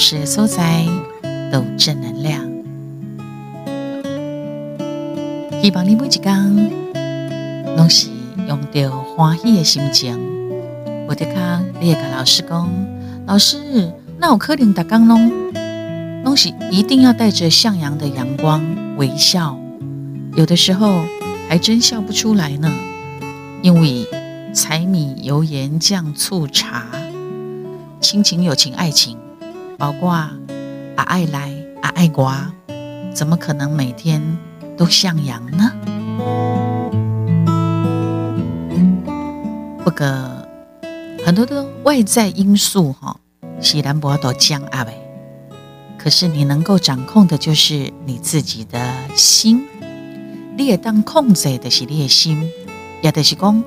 吴思安老师的所在都正能量。希望你每一天拢是用着欢喜的心情。我的康，你也跟老师讲，老师，那我可能打刚拢东西一定要带着向阳的阳光微笑，有的时候还真笑不出来呢，因为柴米油盐酱醋茶，亲情、友情、爱情，包括啊爱来啊爱刮，怎么可能每天都向阳呢？不过很多的外在因素哈，是咱无法度掌握的，可是你能够掌控的就是你自己的心。你也当控制的是你的心，也就是讲，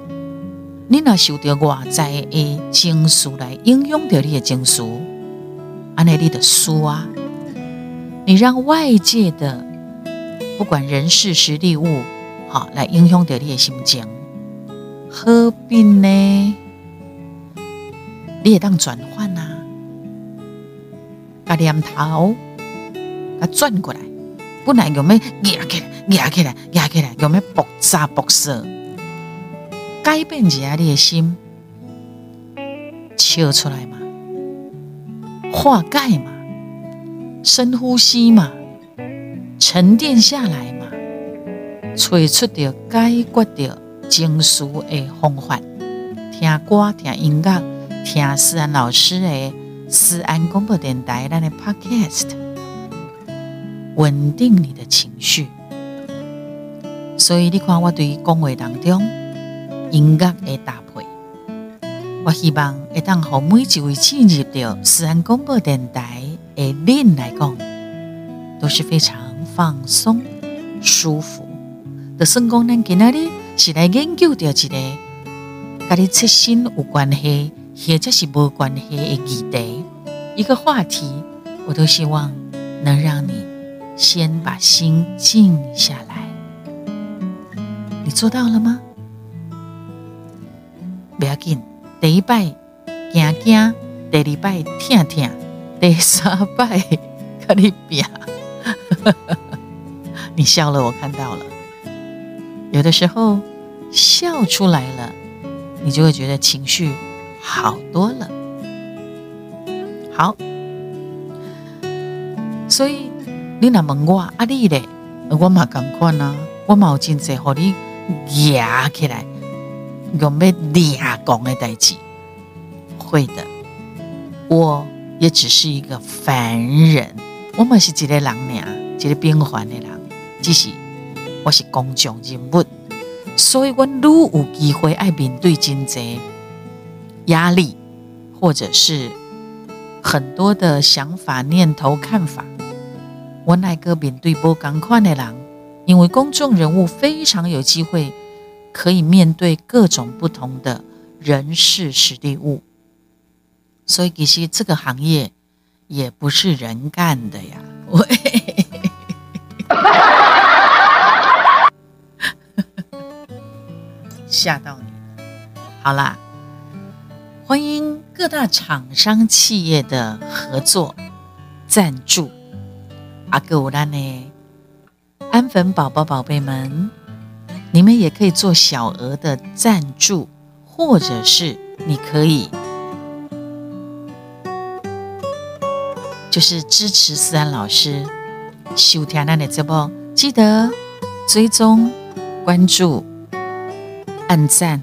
你若受到外在的情绪来影响到你的情绪，安尼你的书啊，你让外界的。不管人事时地物，好来影响到你的心情，何必呢？你也当转换呐，把念头给转过来，不然有没压起来，压起来，压起来，有没爆炸爆射？改变一下你的心，笑出来嘛，化解嘛，深呼吸嘛。沉淀下来嘛，找出着解决着情绪的方法。听歌、听音乐、听思安老师的思安广播电台咱的 Podcast，稳定你的情绪。所以你看，我对于讲话当中音乐的搭配，我希望会当和每一位进入到思安广播电台的您来讲，都是非常。放松、舒服的生功能，今天是来研究掉一个跟你切身有关系，或者是无关系的议题，一个话题，我都希望能让你先把心静下来。你做到了吗？不要紧，第一拜惊惊，第二拜听听，第三拜 跟你拼。你笑了，我看到了。有的时候笑出来了，你就会觉得情绪好多了。好，所以你那问我阿丽嘞，我嘛赶快呢，我嘛有真济和你压起来，用要俩讲的代志。会的，我也只是一个凡人，我们是一个人。俩，一个平凡的人。只是我是公众人。物，所以我如有机会爱面对真济压力，或者是很多的想法、念头、看法。我乃个面对不同款的人，因为公众人。物非常有机会可以面对各种不同的人事、实地物，所以其实这个行业也不是人干的呀。吓到你，好啦，欢迎各大厂商企业的合作赞助，阿哥乌拉呢，安粉宝宝宝贝们，你们也可以做小额的赞助，或者是你可以就是支持思安老师收听咱的节目，记得追踪关注。按赞，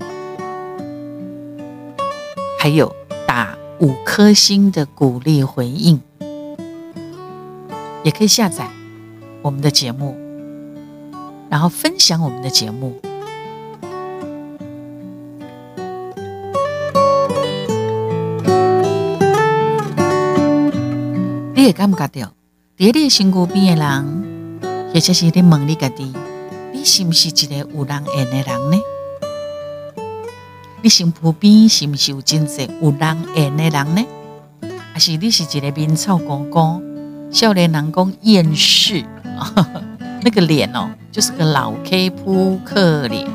还有打五颗星的鼓励回应，也可以下载我们的节目，然后分享我们的节目。你也感觉到，在你身躯边的人，或者是你问你自己，你是不是一个有人缘的人呢？你身旁边是不是有真济有人缘的人呢？还是你是一个面臭公公、少年人讲厌世？那个脸哦，就是个老 K 扑克脸，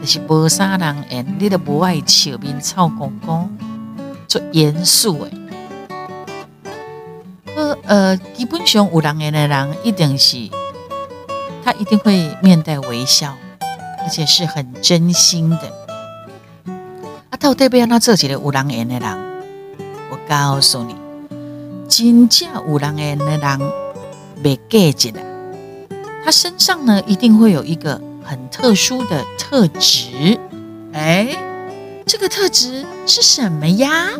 就是无啥人演，你都不爱笑，面臭公公，做严肃诶。呃呃，基本上有人演的人一定是，他一定会面带微笑，而且是很真心的。啊，到底要那做一个有人缘的人，我告诉你，真正有人缘的人，别计较了，他身上呢一定会有一个很特殊的特质。哎，这个特质是什么呀？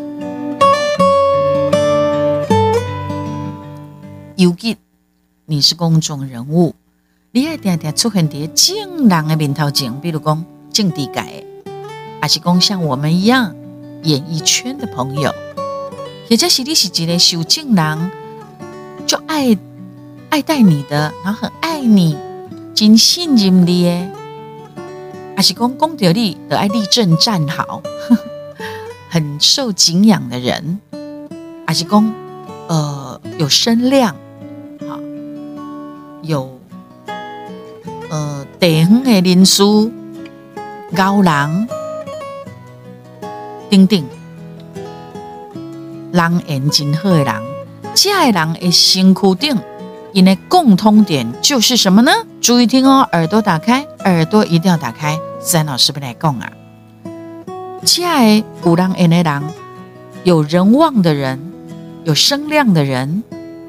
尤其你是公众人物，你爱定定出现在正人的面头前，比如讲政治界，还是讲像我们一样演艺圈的朋友，或者是你是一个受正人，就爱爱戴你的，然后很爱你，真信任你的，还是讲讲到你的爱立正站好，很受敬仰的人，还是讲呃有声量。有，呃，地方的人士、高人等等，人缘真好的人，这样的人的身躯顶，因为共通点就是什么呢？注意听哦，耳朵打开，耳朵一定要打开。自然老师不来讲啊，这样有人缘的人，有人望的人，有声量的人，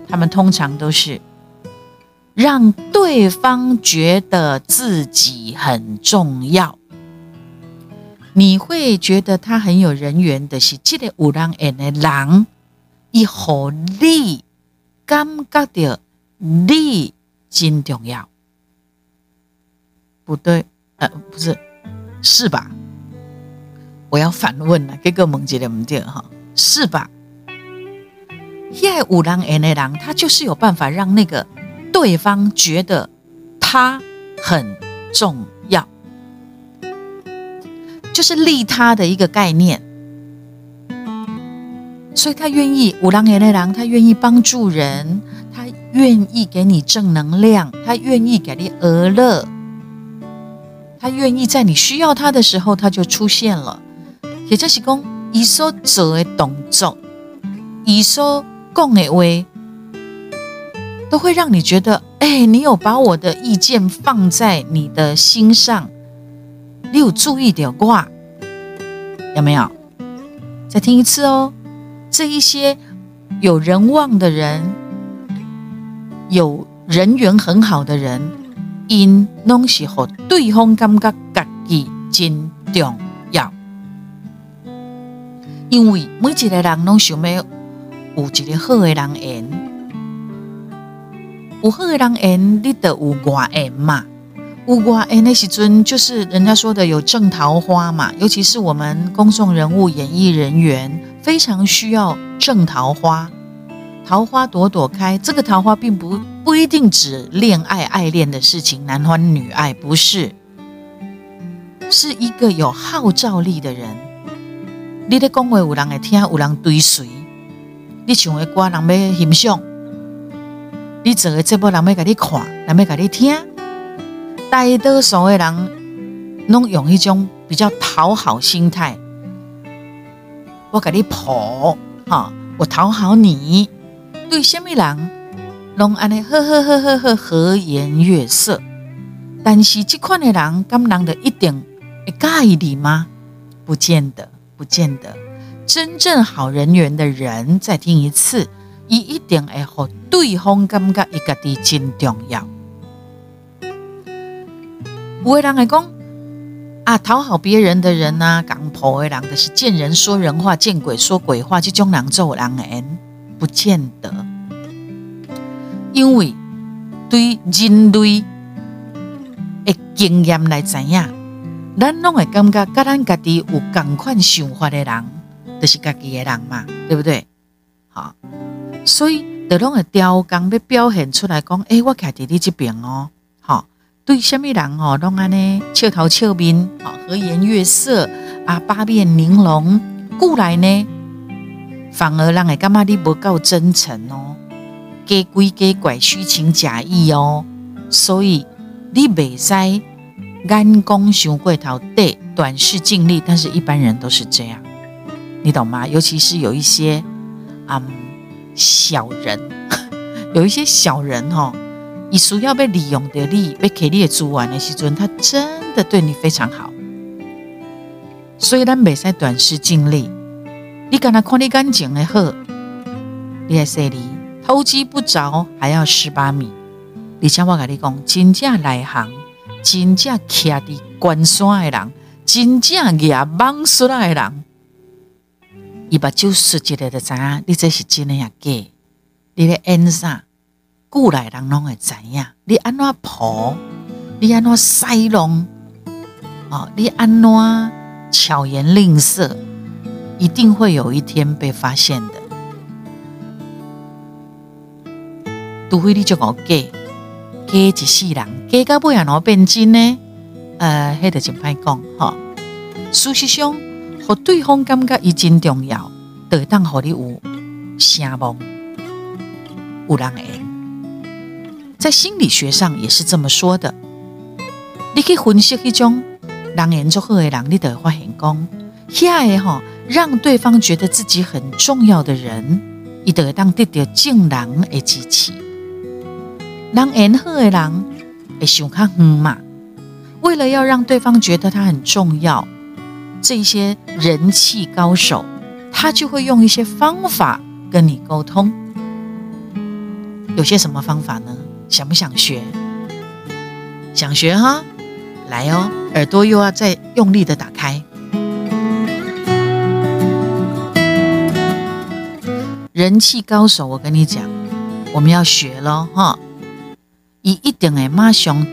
他们通常都是。让对方觉得自己很重要，你会觉得他很有人缘的是这个有人缘的人，以后你感觉到利真重要，不对，呃，不是，是吧？我要反问了，这个问题对不对哈？是吧？因为有人缘的人，他就是有办法让那个。对方觉得他很重要，就是利他的一个概念，所以他愿意五郎爷的郎，他愿意帮助人，愿意给你正能量，他愿意给你娱乐，他愿意在你需要他的时候他就出现了。也就是讲，伊所做的动作，伊所讲的话。都会让你觉得，哎，你有把我的意见放在你的心上，你有注意点挂，有没有？再听一次哦。这一些有人望的人，有人缘很好的人，因拢是和对方感觉自己真重要，因为每一个人拢想要有一个好的人缘。有好的人缘，你得有外缘嘛。有外缘的时阵，就是人家说的有正桃花嘛。尤其是我们公众人物、演艺人员，非常需要正桃花，桃花朵朵开。这个桃花并不不一定指恋爱、爱恋的事情，男欢女爱不是，是一个有号召力的人。你的讲话有人会听，有人追随，你唱的歌人要欣赏。你做的节目人要给你看，人要给你听。大多数的人拢用一种比较讨好心态，我给你捧，哈，我讨好你。对什么人，拢安尼呵呵呵呵呵和颜悦色。但是这款的人，咁人的一定会介意你吗？不见得，不见得。真正好人缘的人，再听一次。伊一定会和对方感觉伊家己真重要。有的人会讲啊，讨好别人的人啊，讲破的人就是见人说人话，见鬼说鬼话，这种人做人不见得。因为对人类的经验来知影，咱拢会感觉跟咱家己有共款想法的人，就是家己的人嘛，对不对？好。所以，得拢个雕工要表现出来，讲，诶，我徛伫你这边哦，好，对什么人哦，拢安尼笑头笑面，好，和颜悦色啊，八面玲珑，故来呢，反而让人感觉你不够真诚哦，假鬼假怪，虚情假意哦，所以你未使眼光想过头，对，短视近利，但是一般人都是这样，你懂吗？尤其是有一些，嗯。小人，有一些小人哦，你需要被利用的利，被给你的资源的时阵，他真的对你非常好。所以咱未使短视近利，你敢若看你感情的好，你还说你偷鸡不着，还要十八米。而且我跟你讲，真正内行，真正徛伫关山的人，真正也莽出来的人，伊目睭熟一个就知影，你这是真的呀假？你咧演啥？过来人拢会知影。你安怎铺？你安怎塞弄？哦，你安怎？巧言令色，一定会有一天被发现的。除非你就讲假，假一世人，假到尾也能变真呢？呃，迄个真歹讲哈。事实上，和对方感觉伊真重要，就会当和你有声望，有人缘。在心理学上也是这么说的。你去分析一种。人缘足好的人，你就会发现讲，遐个吼，让对方觉得自己很重要的人，伊得当得到众人的支持。人缘好的人会想较远嘛，为了要让对方觉得他很重要，这些人气高手，他就会用一些方法跟你沟通。有些什么方法呢？想不想学？想学哈？来哦，耳朵又要再用力的打开。人气高手，我跟你讲，我们要学喽哈！伊一定会马上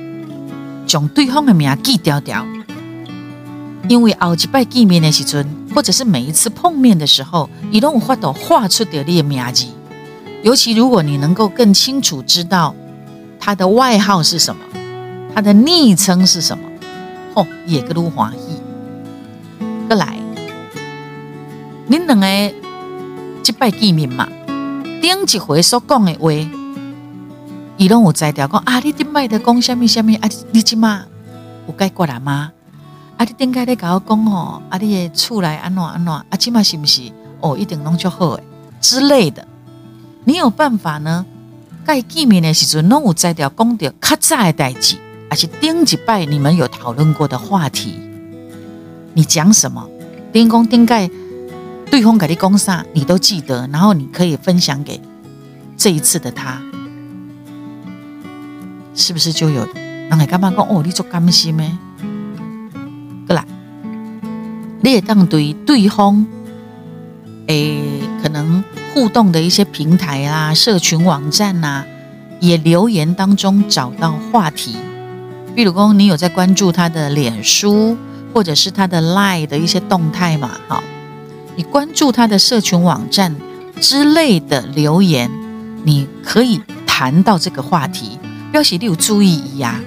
将对方的名记掉掉，因为后一摆见面的时阵，或者是每一次碰面的时候，伊都有法度画出掉你的名字。尤其如果你能够更清楚知道他的外号是什么，他的昵称是什么。哦，也个如欢喜，过来，恁两个一摆见面嘛，顶一回所讲的话，伊拢有在调讲啊，你顶摆的讲什么什么啊？你即马有改过来吗？啊，你顶摆咧甲我讲哦，啊，你的厝内安怎安怎啊？即马是不是哦？一定拢就好诶之类的，你有办法呢？该见面的时阵，拢有在调讲着较早的代志。而且顶一摆你们有讨论过的话题，你讲什么？丁公丁盖对方给你讲啥，你都记得，然后你可以分享给这一次的他，是不是就有？人会干嘛讲哦？你做甘心咩？过来，你也当对对方，诶，可能互动的一些平台啊、社群网站啊，也留言当中找到话题。比如说，你有在关注他的脸书，或者是他的 Line 的一些动态嘛？哈，你关注他的社群网站之类的留言，你可以谈到这个话题，表示你有注意呀。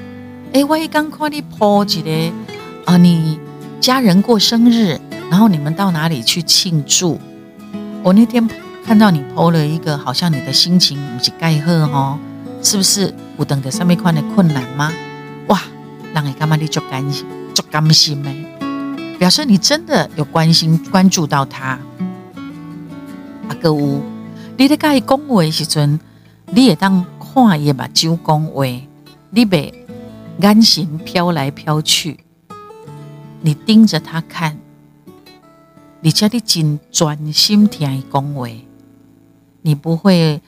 哎，万一刚看你 po 一个啊，你家人过生日，然后你们到哪里去庆祝？我那天看到你 po 了一个，好像你的心情不是盖好哦，是不是有等的上面看的困难吗？哇，让你干嘛？你就甘心，就甘心没？表示你真的有关心、关注到他。啊，哥乌，你在跟伊讲话的时阵，你也当看也把酒讲话，你别眼神飘来飘去，你盯着他看，你叫你真专心听伊讲话，你不会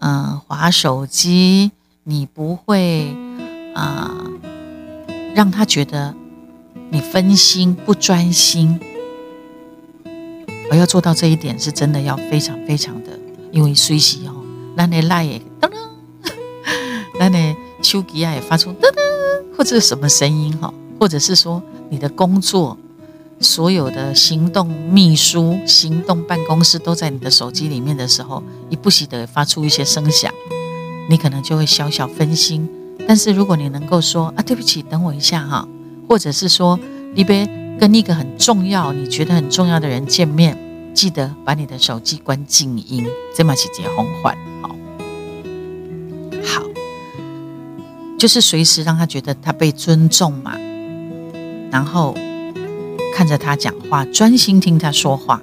嗯、呃、滑手机，你不会啊。呃让他觉得你分心不专心，我要做到这一点是真的要非常非常的，因为随时哦，咱的赖也噔噔，咱的手机啊也发出噔噔，或者什么声音哈，或者是说你的工作所有的行动秘书、行动办公室都在你的手机里面的时候，你不晓得发出一些声响，你可能就会小小分心。但是如果你能够说啊，对不起，等我一下哈，或者是说你别跟一个很重要、你觉得很重要的人见面，记得把你的手机关静音，这么去结红环，好，好，就是随时让他觉得他被尊重嘛，然后看着他讲话，专心听他说话。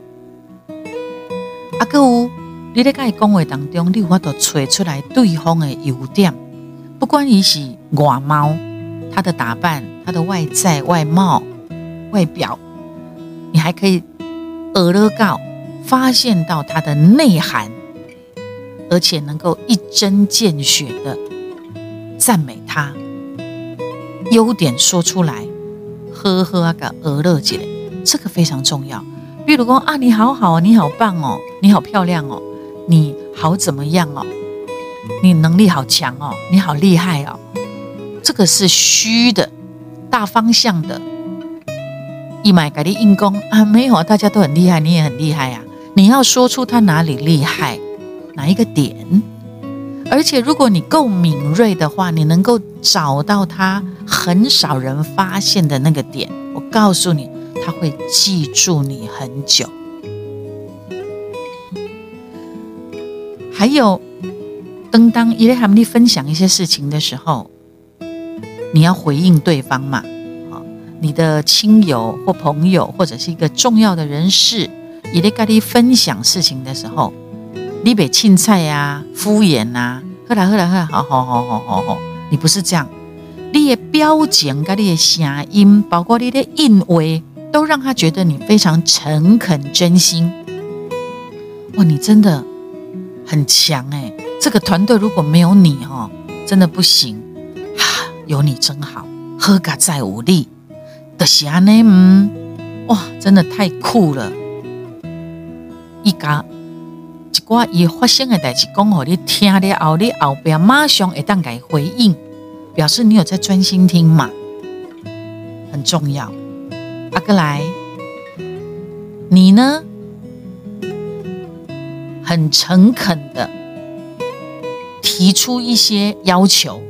阿哥，你在跟伊讲话当中，你有法度找出来对方的优点，不管伊是外貌，他的打扮、他的外在、外貌、外表，你还可以耳乐告发现到他的内涵，而且能够一针见血的赞美他，优点说出来，呵呵啊个耳乐姐，这个非常重要。比如说啊，你好好，你好棒哦，你好漂亮哦。你好怎么样哦？你能力好强哦，你好厉害哦。这个是虚的，大方向的。一买给你硬功啊，没有啊，大家都很厉害，你也很厉害啊。你要说出他哪里厉害，哪一个点。而且如果你够敏锐的话，你能够找到他很少人发现的那个点。我告诉你，他会记住你很久。还有，当当伊在和你分享一些事情的时候，你要回应对方嘛？啊，你的亲友或朋友或者是一个重要的人士，伊在跟你分享事情的时候，你别凊彩呀、敷衍呐，喝来喝来喝来，好好好好好好，你不是这样，你的表情跟你的声音，包括你的韵味，都让他觉得你非常诚恳真心。哇，你真的。很强哎，这个团队如果没有你哦，真的不行。有你真好，好佳在有你，就是安尼，嗯，哇，真的太酷了。一家一寡伊发生的代志讲给你听了后，你后边马上会当回应，表示你有在专心听嘛，很重要。阿哥来，你呢？很诚恳的提出一些要求，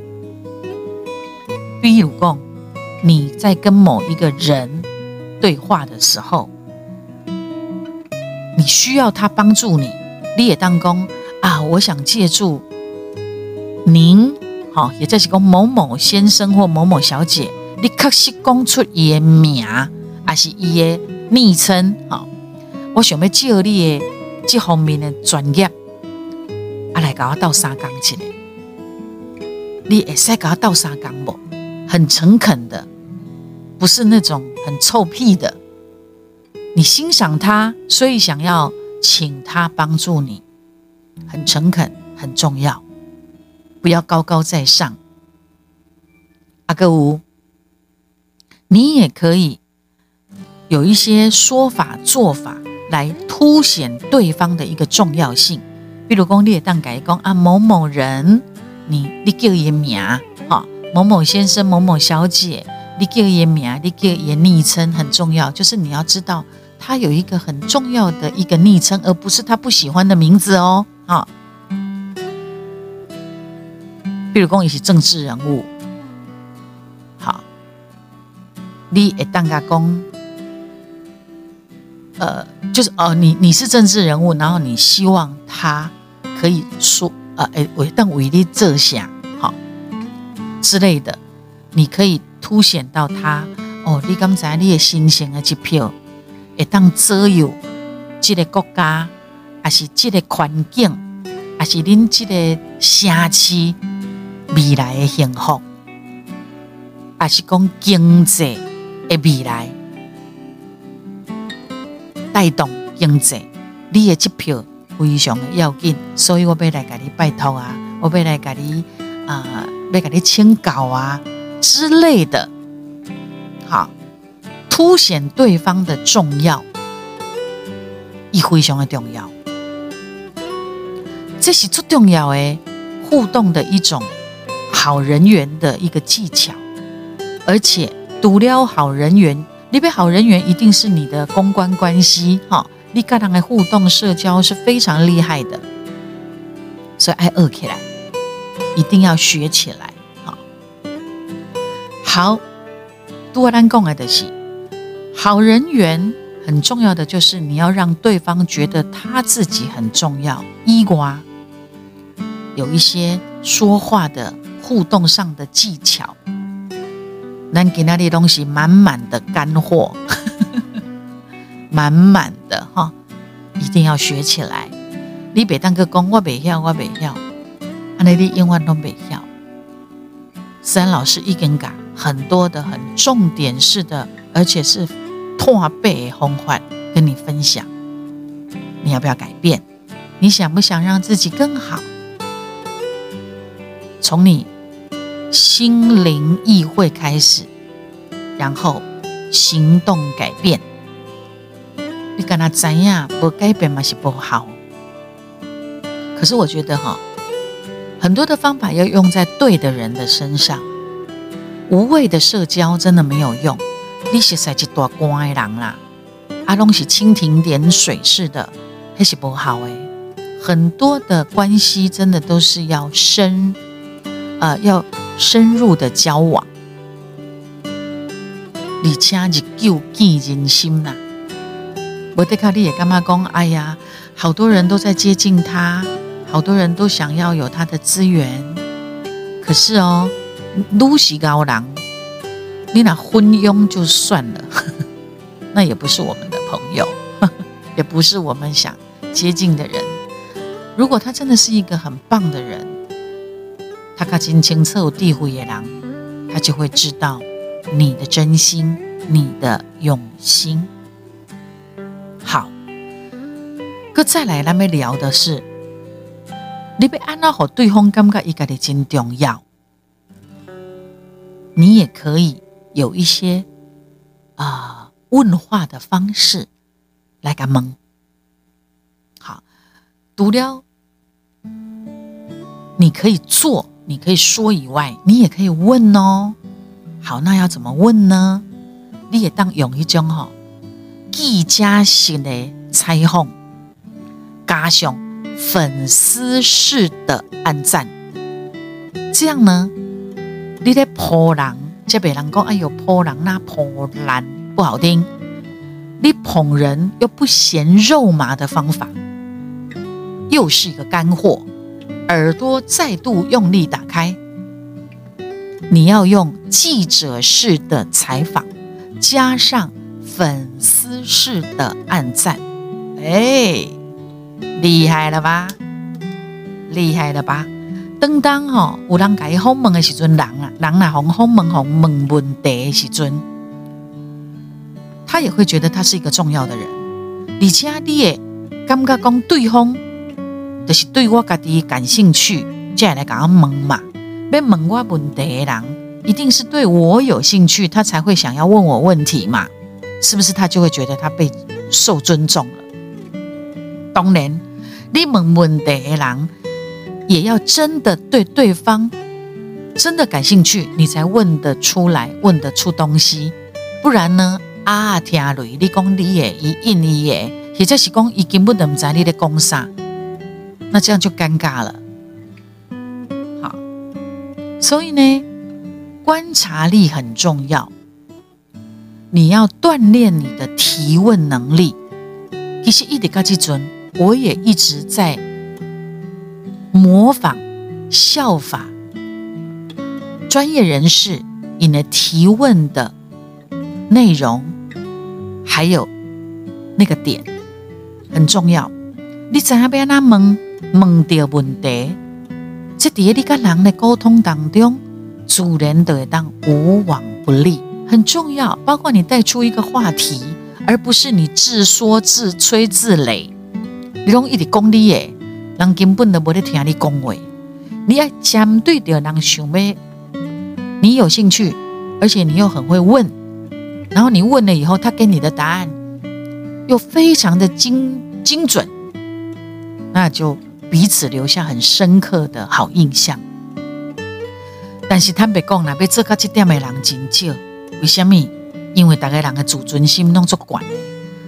比如讲，你在跟某一个人对话的时候，你需要他帮助你，你也当讲啊，我想借助您，好，也就是讲某某先生或某某小姐，你确实讲出伊的名，还是伊的昵称，好，我想要借你的。这方面的专业，啊，来跟我倒三缸去嘞！你会使跟我斗三缸不？很诚恳的，不是那种很臭屁的。你欣赏他，所以想要请他帮助你，很诚恳，很重要。不要高高在上。阿哥吴，你也可以有一些说法做法。来凸显对方的一个重要性，比如讲，你也当改讲啊，某某人，你你叫伊名，某某先生、某某小姐，你叫伊名，你叫伊昵称很重要，就是你要知道他有一个很重要的一个昵称，而不是他不喜欢的名字哦，哈。比如讲，你是政治人物，好，你也当个公。呃，就是哦，你你是政治人物，然后你希望他可以说，呃，哎，为但为你着想，之类的，你可以凸显到他哦，你刚才你的心情的一票，会当左右这个国家，还是这个环境，还是恁这个城市未来的幸福，还是讲经济的未来。带动经济，你的支票非常的要紧，所以我要来给你拜托啊，我要来给你啊、要给你签稿啊之类的，好，凸显对方的重要，亦非常的重要，这是最重要的互动的一种好人缘的一个技巧，而且独了好人缘。你边好人缘一定是你的公关关系，哈，你跟他的互动社交是非常厉害的，所以爱学起来，一定要学起来，好。好，多单共爱的是好人缘很重要的就是你要让对方觉得他自己很重要，伊瓜有一些说话的互动上的技巧。能给那里东西满满的干货，满满的哈，一定要学起来。你别当个工我袂晓，我袂晓，安尼你永远都袂晓。思安老师已经讲很多的很重点式的，而且是拓背方法跟你分享，你要不要改变？你想不想让自己更好？从你心灵意会开始，然后行动改变。你跟他怎样不改变嘛是不好。可是我觉得哈，很多的方法要用在对的人的身上，无谓的社交真的没有用。你是在一大乖人啦，阿东是蜻蜓点水似的，还是不好诶。很多的关系真的都是要深，呃，要深入的交往。你请日久见人心呐，我得靠你也干嘛讲？哎呀，好多人都在接近他。好多人都想要有他的资源，可是哦，撸西高郎，你那昏庸就算了呵呵，那也不是我们的朋友呵，也不是我们想接近的人。如果他真的是一个很棒的人，他看清清楚地虎野狼，他就会知道你的真心，你的用心。好，可再来，咱们聊的是。你被安娜和对方感觉一个的真重要，你也可以有一些啊、呃、问话的方式来个问。好，读了，你可以做，你可以说以外，你也可以问哦。好，那要怎么问呢？你也当用一种吼记者式的采访，加上。粉丝式的按赞，这样呢？你在泼人，这别人讲哎呦泼人那泼烂不好听。你捧人又不嫌肉麻的方法，又是一个干货。耳朵再度用力打开，你要用记者式的采访，加上粉丝式的按赞，哎。厉害了吧？厉害了吧？当当吼，有人甲伊访问的时阵，人啊，人呐，访访问访问问题的时阵，他也会觉得他是一个重要的人。而且你也感觉讲对方就是对我家己感兴趣，才来甲我问嘛。要问我问题的人，一定是对我有兴趣，他才会想要问我问题嘛？是不是？他就会觉得他被受尊重了。当然。你问问题的人，也要真的对对方真的感兴趣，你才问得出来，问得出东西。不然呢？啊，听雷，你讲你也一印你也，或者是讲伊根本都不知你的讲啥，那这样就尴尬了。好，所以呢，观察力很重要，你要锻炼你的提问能力。其实一直到这阵。我也一直在模仿、效法专业人士，你的提问的内容，还有那个点很重要。你怎样被他问问到问题，这在你跟人的沟通当中，自然都会当无往不利，很重要。包括你带出一个话题，而不是你自说自吹自擂。你拢一直讲你诶，人根本都无咧听你讲话。你要针对着人想要，你有兴趣，而且你又很会问，然后你问了以后，他给你的答案又非常的精精准，那就彼此留下很深刻的好印象。但是坦白讲啦，要做到这点的人真少。为什么？因为大家人的自尊心拢足悬，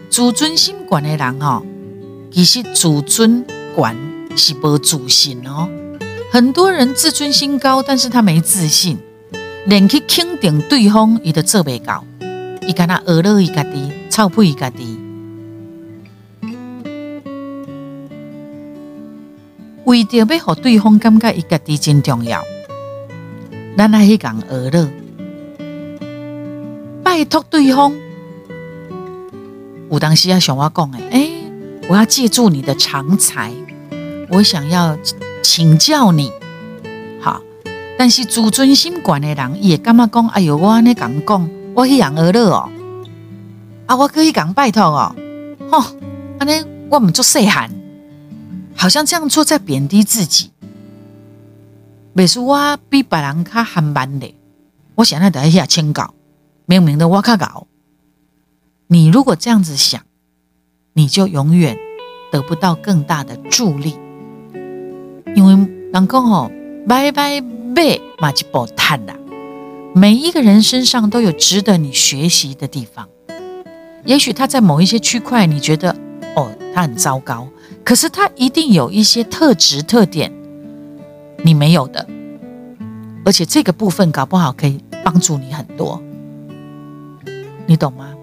自尊心悬的人吼。其实自尊管是不自信哦，很多人自尊心高，但是他没自信，连去肯定对方，伊都做不到，伊干那学乐伊家己，臭屁伊家己，为着要让对方感觉伊家己真重要，咱来去讲学乐，拜托对方，有当时要像我讲的，诶我要借助你的长才，我想要请教你。好，但是自尊心管的人也干嘛讲？哎呦，我安尼讲讲，我去养鹅乐哦，啊，我可以讲拜托哦，吼，安尼我们做细汉，好像这样做在贬低自己。别说我比别人较憨慢的，我现在得一下清稿，明明的我较搞。你如果这样子想，你就永远得不到更大的助力，因为人讲吼，拜拜拜马吉波叹啦。每一个人身上都有值得你学习的地方，也许他在某一些区块你觉得哦，他很糟糕，可是他一定有一些特质特点你没有的，而且这个部分搞不好可以帮助你很多，你懂吗？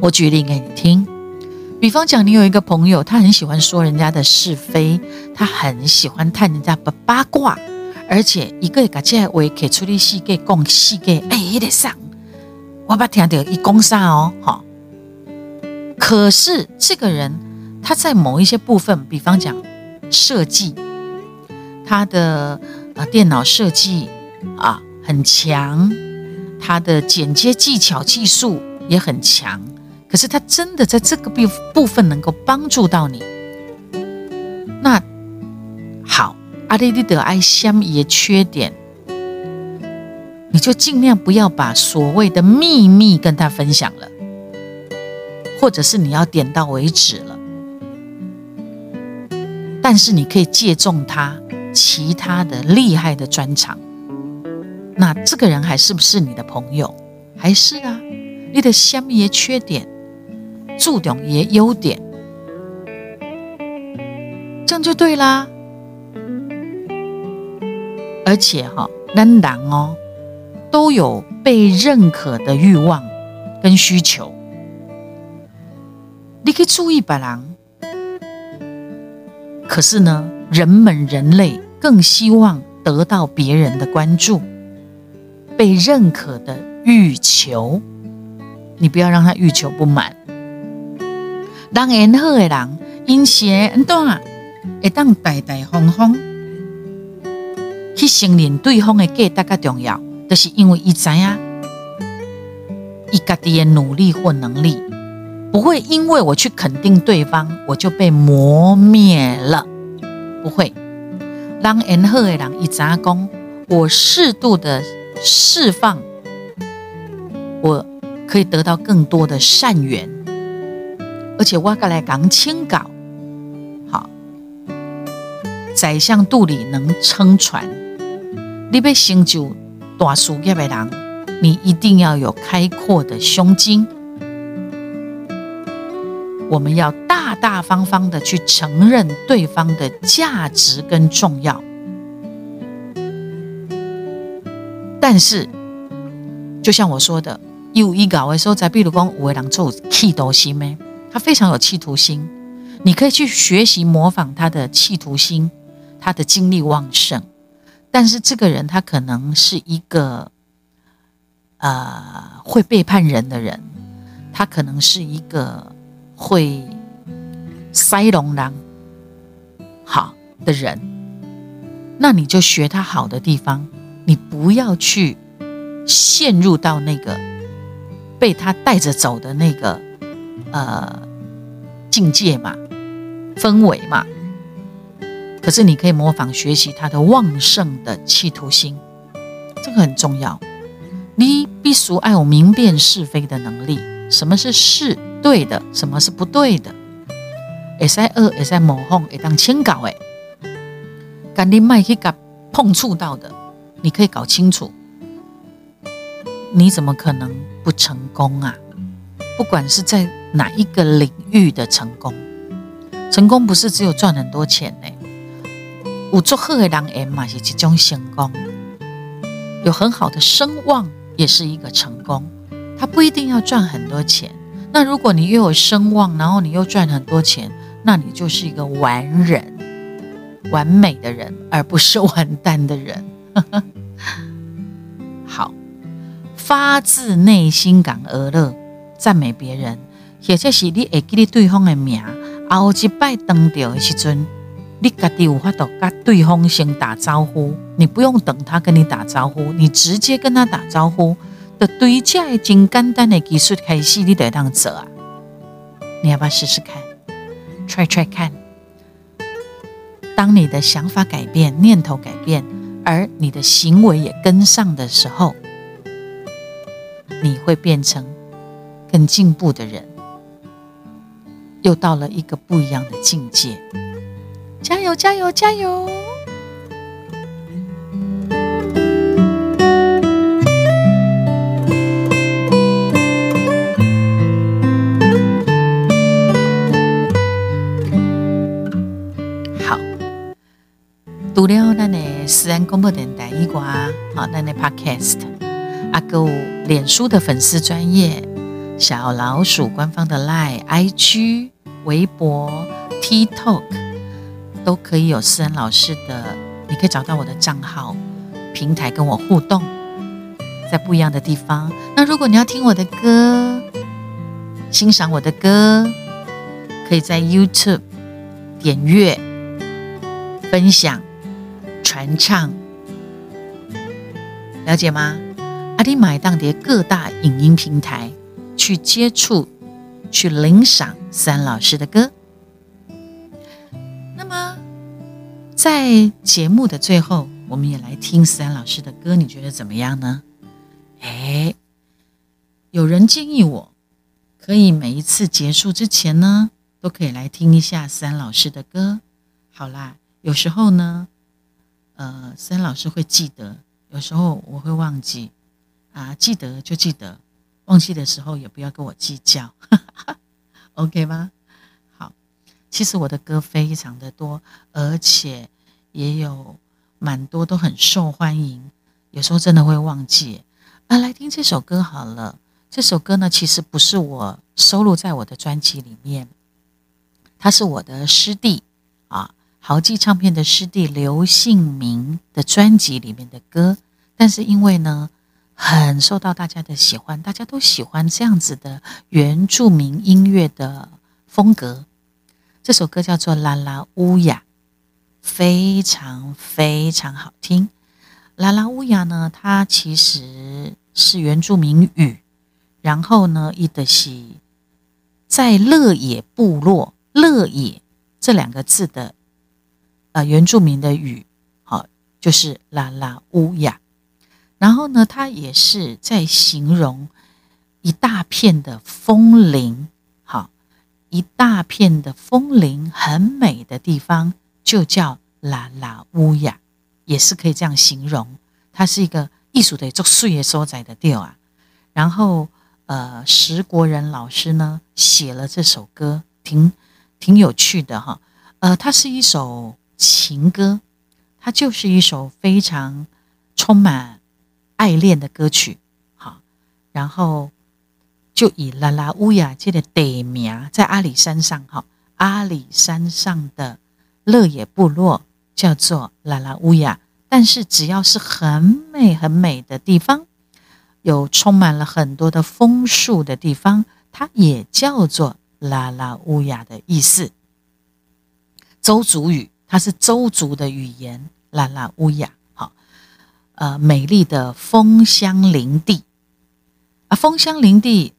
我举例给你听，比方讲，你有一个朋友，他很喜欢说人家的是非，他很喜欢探人家的八卦，而且一个个这话可以出力细给讲细给，哎，也得上，我把听到一讲啥哦，好。可是这个人他在某一些部分，比方讲设计，他的啊电脑设计啊很强，他的剪接技巧技术也很强。可是他真的在这个部部分能够帮助到你，那好，阿里里的爱香也缺点，你就尽量不要把所谓的秘密跟他分享了，或者是你要点到为止了。但是你可以借重他其他的厉害的专长，那这个人还是不是你的朋友？还是啊，你的香也缺点。注重也优点，这样就对啦。而且哈，人人哦都有被认可的欲望跟需求。你可以注意别人，可是呢，人们人类更希望得到别人的关注，被认可的欲求，你不要让他欲求不满。当缘好的人，因些安怎会当大大方方去承认对方的价值较重要，就是因为伊知影伊家己的努力或能力不会因为我去肯定对方，我就被磨灭了。不会，当缘好的人，伊知影讲，我适度的释放，我可以得到更多的善缘。而且我过来讲清稿，好，宰相肚里能撑船。你被成就大事业的人，你一定要有开阔的胸襟。我们要大大方方的去承认对方的价值跟重要。但是，就像我说的，有一搞的时候，在比如讲，有的人做企图心咩？他非常有企图心，你可以去学习模仿他的企图心，他的精力旺盛。但是这个人他可能是一个呃会背叛人的人，他可能是一个会塞龙狼好的人。那你就学他好的地方，你不要去陷入到那个被他带着走的那个。呃，境界嘛，氛围嘛，可是你可以模仿学习他的旺盛的企图心，这个很重要。你必须爱有明辨是非的能力，什么是是对的，什么是不对的。会使恶，会使模仿，会当请教诶。赶紧麦去甲碰触到的，你可以搞清楚。你怎么可能不成功啊？不管是在哪一个领域的成功，成功不是只有赚很多钱呢。有做好的人缘嘛，是一种成功；有很好的声望，也是一个成功。他不一定要赚很多钱。那如果你又有声望，然后你又赚很多钱，那你就是一个完人、完美的人，而不是完蛋的人。好，发自内心感而乐。赞美别人，或者是你会记得对方的名，后一摆当到的时阵，你家己有法度跟对方先打招呼，你不用等他跟你打招呼，你直接跟他打招呼的对这个真简单的技术开始，你得当做啊！你要不要试试看？try try 看。当你的想法改变，念头改变，而你的行为也跟上的时候，你会变成更进步的人，又到了一个不一样的境界。加油！加油！加油！好，读了咱的思安广播电台以外，好，咱的 Podcast，阿哥脸书的粉丝专业，小老鼠官方的 Line、IG、微博、TikTok。都可以有思安老师的，你可以找到我的账号平台跟我互动，在不一样的地方。那如果你要听我的歌，欣赏我的歌，可以在 YouTube 点阅、分享、传唱，了解吗？阿弟买当碟各大影音平台去接触、去领赏三老师的歌。那么在节目的最后，我们也来听三老师的歌，你觉得怎么样呢？哎，有人建议我，可以每一次结束之前呢，都可以来听一下三老师的歌。好啦，有时候呢，呃，三老师会记得，有时候我会忘记，啊，记得就记得，忘记的时候也不要跟我计较，OK 吗？好其实我的歌非常的多，而且也有蛮多都很受欢迎。有时候真的会忘记啊，来听这首歌好了。这首歌呢，其实不是我收录在我的专辑里面，它是我的师弟啊，豪记唱片的师弟刘信明的专辑里面的歌。但是因为呢，很受到大家的喜欢，大家都喜欢这样子的原住民音乐的风格。这首歌叫做《拉拉乌雅》，非常非常好听。拉拉乌雅呢，它其实是原住民语，然后呢，意的是在乐野部落“乐野”这两个字的呃原住民的语，好，就是拉拉乌雅。然后呢，它也是在形容一大片的枫林。好一大片的枫林很美的地方，就叫拉拉乌雅，也是可以这样形容。它是一个艺术的、做岁月所在的地啊。然后，呃，石国人老师呢写了这首歌，挺挺有趣的哈。呃，它是一首情歌，它就是一首非常充满爱恋的歌曲。好，然后。就以拉拉乌雅这个地名，在阿里山上哈，阿里山上的乐野部落叫做拉拉乌雅。但是只要是很美很美的地方，有充满了很多的枫树的地方，它也叫做拉拉乌雅的意思。周族语，它是周族的语言，拉拉乌雅。呃，美丽的枫香林地啊，枫香林地。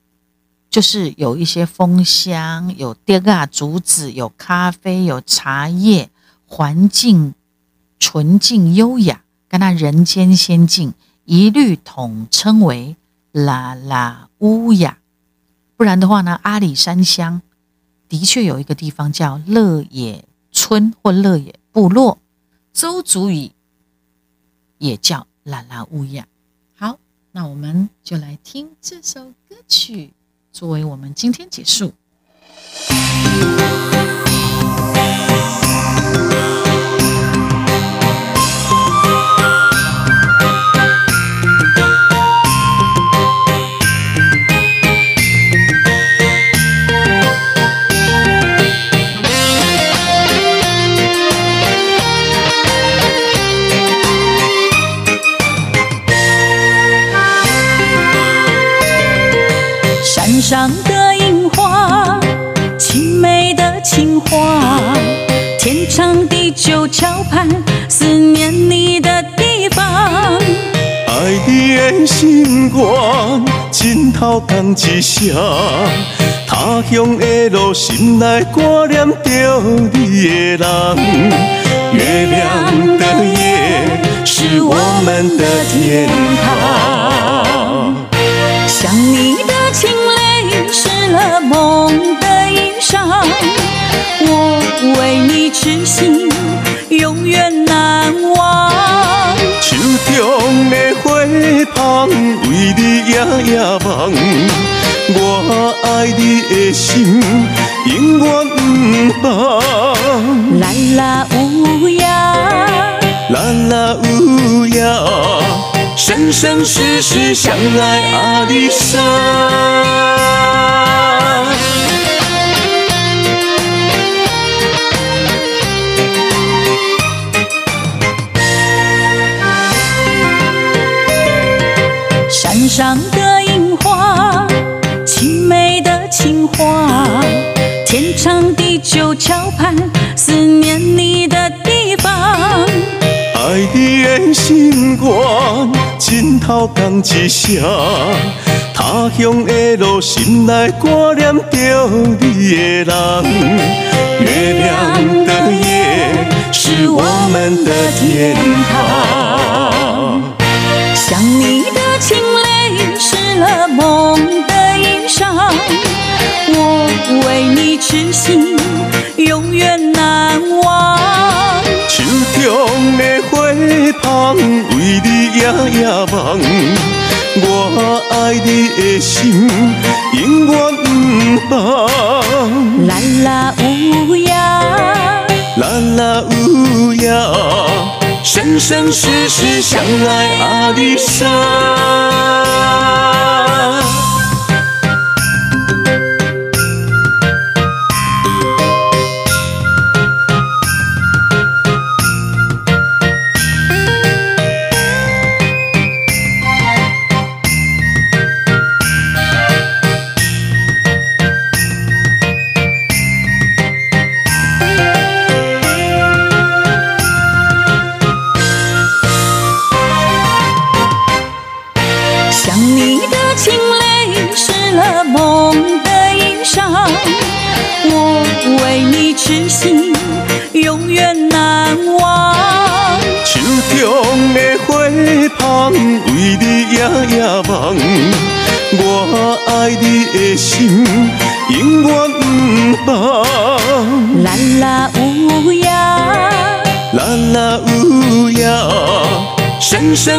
就是有一些枫香，有蝶啊竹子，有咖啡，有茶叶，环境纯净优雅，跟那人间仙境一律统称为啦啦乌雅。不然的话呢，阿里山乡的确有一个地方叫乐野村或乐野部落，邹族语也叫啦啦乌呀。好，那我们就来听这首歌曲。作为我们今天结束。上的樱花，青梅的情话，天长地久桥畔，思念你的地方。爱你的心愿，枕头共一双。他乡的路，心内挂念着你的人。月亮的夜，是我们的天堂。想你了梦的衣裳。我为你痴心，永远难忘。手中的花香，为你夜夜梦。我爱你的心，永远不放。啦啦乌鸦，啦啦乌鸦，生生世世相爱阿里山。山上的樱花，青梅的情话，天长地久桥畔，思念你的地方。爱你的心愿，枕头共一声。他乡的路，心内挂念着你的人。月亮的夜，是我们的天堂。想你的清泪。湿了梦的衣裳，我为你夜夜梦。我爱你的心，永远不放。啦啦呜呀，啦啦呜呀，生生世世相爱阿里山。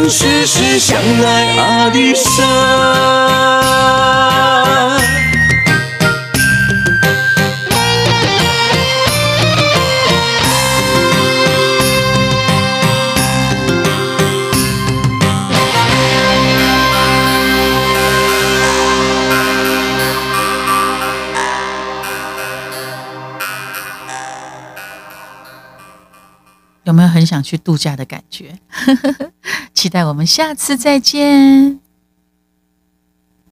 世世相爱阿里山。有没有很想去度假的感觉？期待我们下次再见。